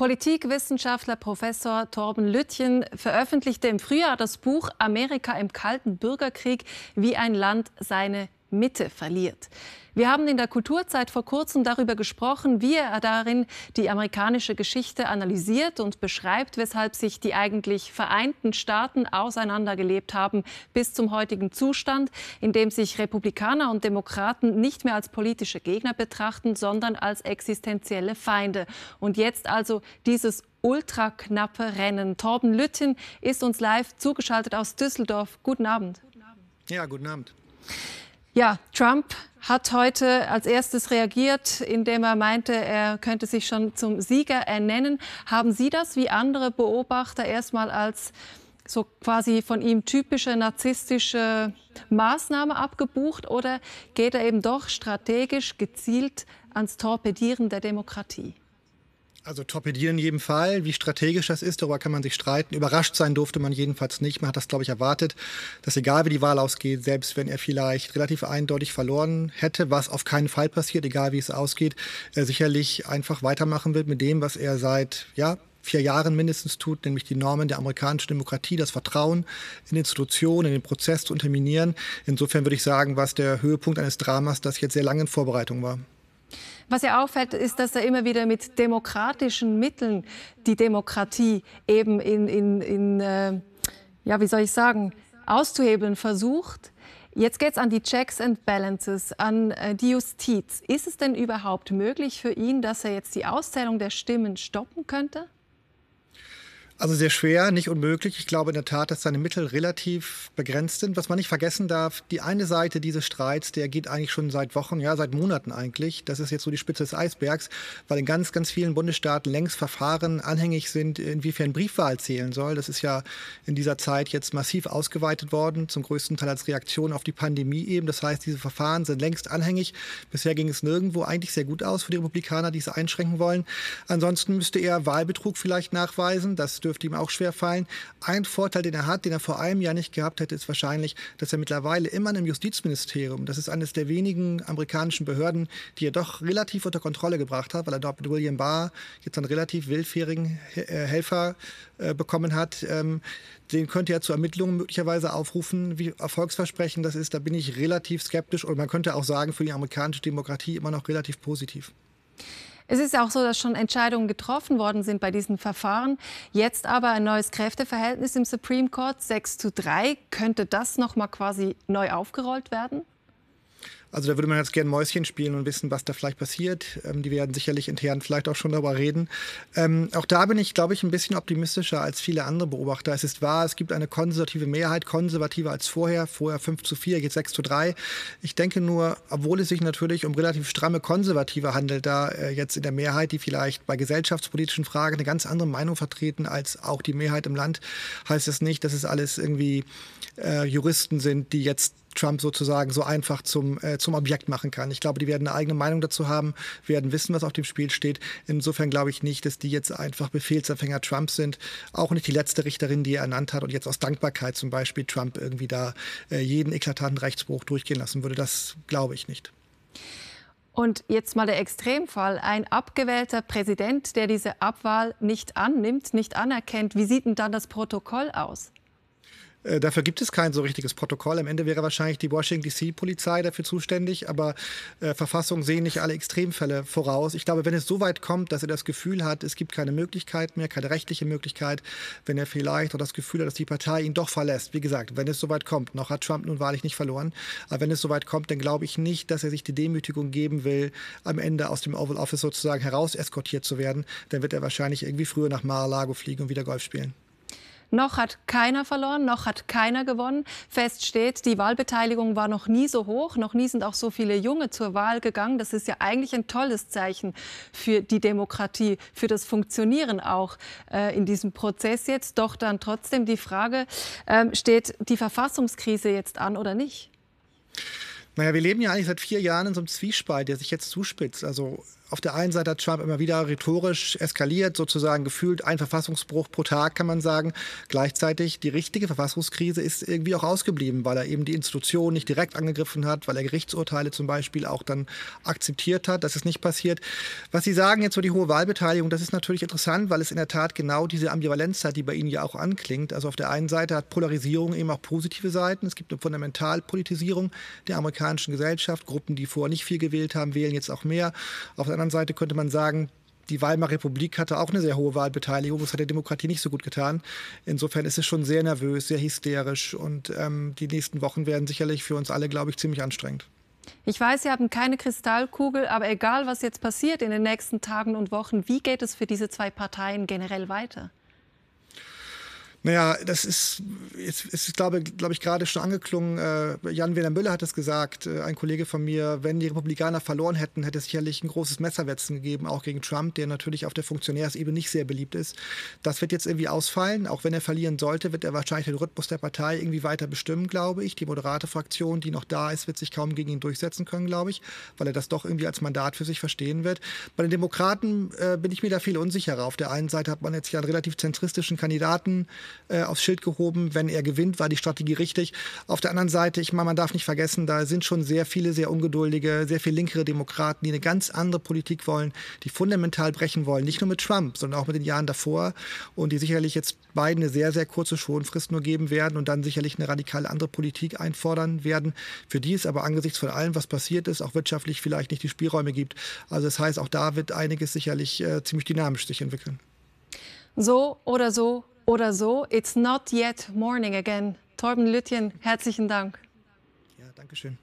Politikwissenschaftler Professor Torben Lüttchen veröffentlichte im Frühjahr das Buch Amerika im Kalten Bürgerkrieg, wie ein Land seine Mitte verliert. Wir haben in der Kulturzeit vor kurzem darüber gesprochen, wie er darin die amerikanische Geschichte analysiert und beschreibt, weshalb sich die eigentlich vereinten Staaten auseinandergelebt haben bis zum heutigen Zustand, in dem sich Republikaner und Demokraten nicht mehr als politische Gegner betrachten, sondern als existenzielle Feinde. Und jetzt also dieses ultra knappe Rennen. Torben Lüttin ist uns live zugeschaltet aus Düsseldorf. Guten Abend. Ja, guten Abend. Ja, Trump hat heute als erstes reagiert, indem er meinte, er könnte sich schon zum Sieger ernennen. Haben Sie das wie andere Beobachter erstmal als so quasi von ihm typische narzisstische Maßnahme abgebucht oder geht er eben doch strategisch gezielt ans Torpedieren der Demokratie? Also torpedieren in jedem Fall. Wie strategisch das ist, darüber kann man sich streiten. Überrascht sein durfte man jedenfalls nicht. Man hat das, glaube ich, erwartet, dass egal wie die Wahl ausgeht, selbst wenn er vielleicht relativ eindeutig verloren hätte, was auf keinen Fall passiert, egal wie es ausgeht, er sicherlich einfach weitermachen wird mit dem, was er seit ja, vier Jahren mindestens tut, nämlich die Normen der amerikanischen Demokratie, das Vertrauen in Institutionen, in den Prozess zu unterminieren. Insofern würde ich sagen, war es der Höhepunkt eines Dramas, das jetzt sehr lange in Vorbereitung war. Was ja auffällt, ist, dass er immer wieder mit demokratischen Mitteln die Demokratie eben in, in, in äh, ja, wie soll ich sagen, auszuhebeln versucht. Jetzt geht es an die Checks and Balances, an äh, die Justiz. Ist es denn überhaupt möglich für ihn, dass er jetzt die Auszählung der Stimmen stoppen könnte? Also sehr schwer, nicht unmöglich. Ich glaube in der Tat, dass seine Mittel relativ begrenzt sind. Was man nicht vergessen darf, die eine Seite dieses Streits, der geht eigentlich schon seit Wochen, ja, seit Monaten eigentlich. Das ist jetzt so die Spitze des Eisbergs, weil in ganz, ganz vielen Bundesstaaten längst Verfahren anhängig sind, inwiefern Briefwahl zählen soll. Das ist ja in dieser Zeit jetzt massiv ausgeweitet worden, zum größten Teil als Reaktion auf die Pandemie eben. Das heißt, diese Verfahren sind längst anhängig. Bisher ging es nirgendwo eigentlich sehr gut aus für die Republikaner, die es einschränken wollen. Ansonsten müsste er Wahlbetrug vielleicht nachweisen. Das dürfte ihm auch schwer fallen. Ein Vorteil, den er hat, den er vor einem Jahr nicht gehabt hätte, ist wahrscheinlich, dass er mittlerweile immer im Justizministerium, das ist eines der wenigen amerikanischen Behörden, die er doch relativ unter Kontrolle gebracht hat, weil er dort mit William Barr jetzt einen relativ willfährigen äh, Helfer äh, bekommen hat. Ähm, den könnte er zu Ermittlungen möglicherweise aufrufen. Wie erfolgsversprechend das ist, da bin ich relativ skeptisch und man könnte auch sagen, für die amerikanische Demokratie immer noch relativ positiv. Es ist ja auch so, dass schon Entscheidungen getroffen worden sind bei diesen Verfahren. Jetzt aber ein neues Kräfteverhältnis im Supreme Court, 6 zu 3. Könnte das noch mal quasi neu aufgerollt werden? Also da würde man jetzt gerne Mäuschen spielen und wissen, was da vielleicht passiert. Ähm, die werden sicherlich intern vielleicht auch schon darüber reden. Ähm, auch da bin ich, glaube ich, ein bisschen optimistischer als viele andere Beobachter. Es ist wahr, es gibt eine konservative Mehrheit, konservativer als vorher. Vorher 5 zu 4, jetzt 6 zu 3. Ich denke nur, obwohl es sich natürlich um relativ stramme Konservative handelt, da äh, jetzt in der Mehrheit, die vielleicht bei gesellschaftspolitischen Fragen eine ganz andere Meinung vertreten als auch die Mehrheit im Land, heißt das nicht, dass es alles irgendwie äh, Juristen sind, die jetzt Trump sozusagen so einfach zum, äh, zum Objekt machen kann. Ich glaube, die werden eine eigene Meinung dazu haben, werden wissen, was auf dem Spiel steht. Insofern glaube ich nicht, dass die jetzt einfach Befehlsempfänger Trump sind. Auch nicht die letzte Richterin, die er ernannt hat und jetzt aus Dankbarkeit zum Beispiel Trump irgendwie da äh, jeden eklatanten Rechtsbruch durchgehen lassen würde. Das glaube ich nicht. Und jetzt mal der Extremfall. Ein abgewählter Präsident, der diese Abwahl nicht annimmt, nicht anerkennt. Wie sieht denn dann das Protokoll aus? Äh, dafür gibt es kein so richtiges Protokoll. Am Ende wäre wahrscheinlich die Washington DC-Polizei dafür zuständig, aber äh, Verfassungen sehen nicht alle Extremfälle voraus. Ich glaube, wenn es so weit kommt, dass er das Gefühl hat, es gibt keine Möglichkeit mehr, keine rechtliche Möglichkeit, wenn er vielleicht auch das Gefühl hat, dass die Partei ihn doch verlässt. Wie gesagt, wenn es so weit kommt, noch hat Trump nun wahrlich nicht verloren, aber wenn es so weit kommt, dann glaube ich nicht, dass er sich die Demütigung geben will, am Ende aus dem Oval Office sozusagen heraus eskortiert zu werden. Dann wird er wahrscheinlich irgendwie früher nach Mar-a-Lago fliegen und wieder Golf spielen. Noch hat keiner verloren, noch hat keiner gewonnen. Fest steht, die Wahlbeteiligung war noch nie so hoch, noch nie sind auch so viele Junge zur Wahl gegangen. Das ist ja eigentlich ein tolles Zeichen für die Demokratie, für das Funktionieren auch äh, in diesem Prozess jetzt. Doch dann trotzdem die Frage, äh, steht die Verfassungskrise jetzt an oder nicht? Naja, wir leben ja eigentlich seit vier Jahren in so einem Zwiespalt, der sich jetzt zuspitzt. Also auf der einen Seite hat Trump immer wieder rhetorisch eskaliert, sozusagen gefühlt ein Verfassungsbruch pro Tag, kann man sagen. Gleichzeitig die richtige Verfassungskrise ist irgendwie auch ausgeblieben, weil er eben die Institutionen nicht direkt angegriffen hat, weil er Gerichtsurteile zum Beispiel auch dann akzeptiert hat. Das ist nicht passiert. Was Sie sagen jetzt so die hohe Wahlbeteiligung, das ist natürlich interessant, weil es in der Tat genau diese Ambivalenz hat, die bei Ihnen ja auch anklingt. Also auf der einen Seite hat Polarisierung eben auch positive Seiten. Es gibt eine Fundamentalpolitisierung der amerikanischen Gesellschaft. Gruppen, die vorher nicht viel gewählt haben, wählen jetzt auch mehr. Auf der anderen Seite könnte man sagen, die Weimarer Republik hatte auch eine sehr hohe Wahlbeteiligung. Das hat der Demokratie nicht so gut getan. Insofern ist es schon sehr nervös, sehr hysterisch. Und ähm, die nächsten Wochen werden sicherlich für uns alle, glaube ich, ziemlich anstrengend. Ich weiß, Sie haben keine Kristallkugel, aber egal, was jetzt passiert in den nächsten Tagen und Wochen, wie geht es für diese zwei Parteien generell weiter? Naja, das ist, ist, ist glaube, glaube ich, gerade schon angeklungen. Äh, Jan-Werner Müller hat es gesagt, äh, ein Kollege von mir, wenn die Republikaner verloren hätten, hätte es sicherlich ein großes Messerwetzen gegeben, auch gegen Trump, der natürlich auf der Funktionärsebene nicht sehr beliebt ist. Das wird jetzt irgendwie ausfallen. Auch wenn er verlieren sollte, wird er wahrscheinlich den Rhythmus der Partei irgendwie weiter bestimmen, glaube ich. Die moderate Fraktion, die noch da ist, wird sich kaum gegen ihn durchsetzen können, glaube ich, weil er das doch irgendwie als Mandat für sich verstehen wird. Bei den Demokraten äh, bin ich mir da viel unsicherer. Auf der einen Seite hat man jetzt ja einen relativ zentristischen Kandidaten, äh, aufs Schild gehoben. Wenn er gewinnt, war die Strategie richtig. Auf der anderen Seite, ich meine, man darf nicht vergessen, da sind schon sehr viele sehr ungeduldige, sehr viel linkere Demokraten, die eine ganz andere Politik wollen, die fundamental brechen wollen. Nicht nur mit Trump, sondern auch mit den Jahren davor. Und die sicherlich jetzt beiden eine sehr, sehr kurze Schonfrist nur geben werden und dann sicherlich eine radikal andere Politik einfordern werden. Für die es aber angesichts von allem, was passiert ist, auch wirtschaftlich vielleicht nicht die Spielräume gibt. Also das heißt, auch da wird einiges sicherlich äh, ziemlich dynamisch sich entwickeln. So oder so oder so. It's not yet morning again. Torben Lütjen, herzlichen Dank. Ja, danke schön.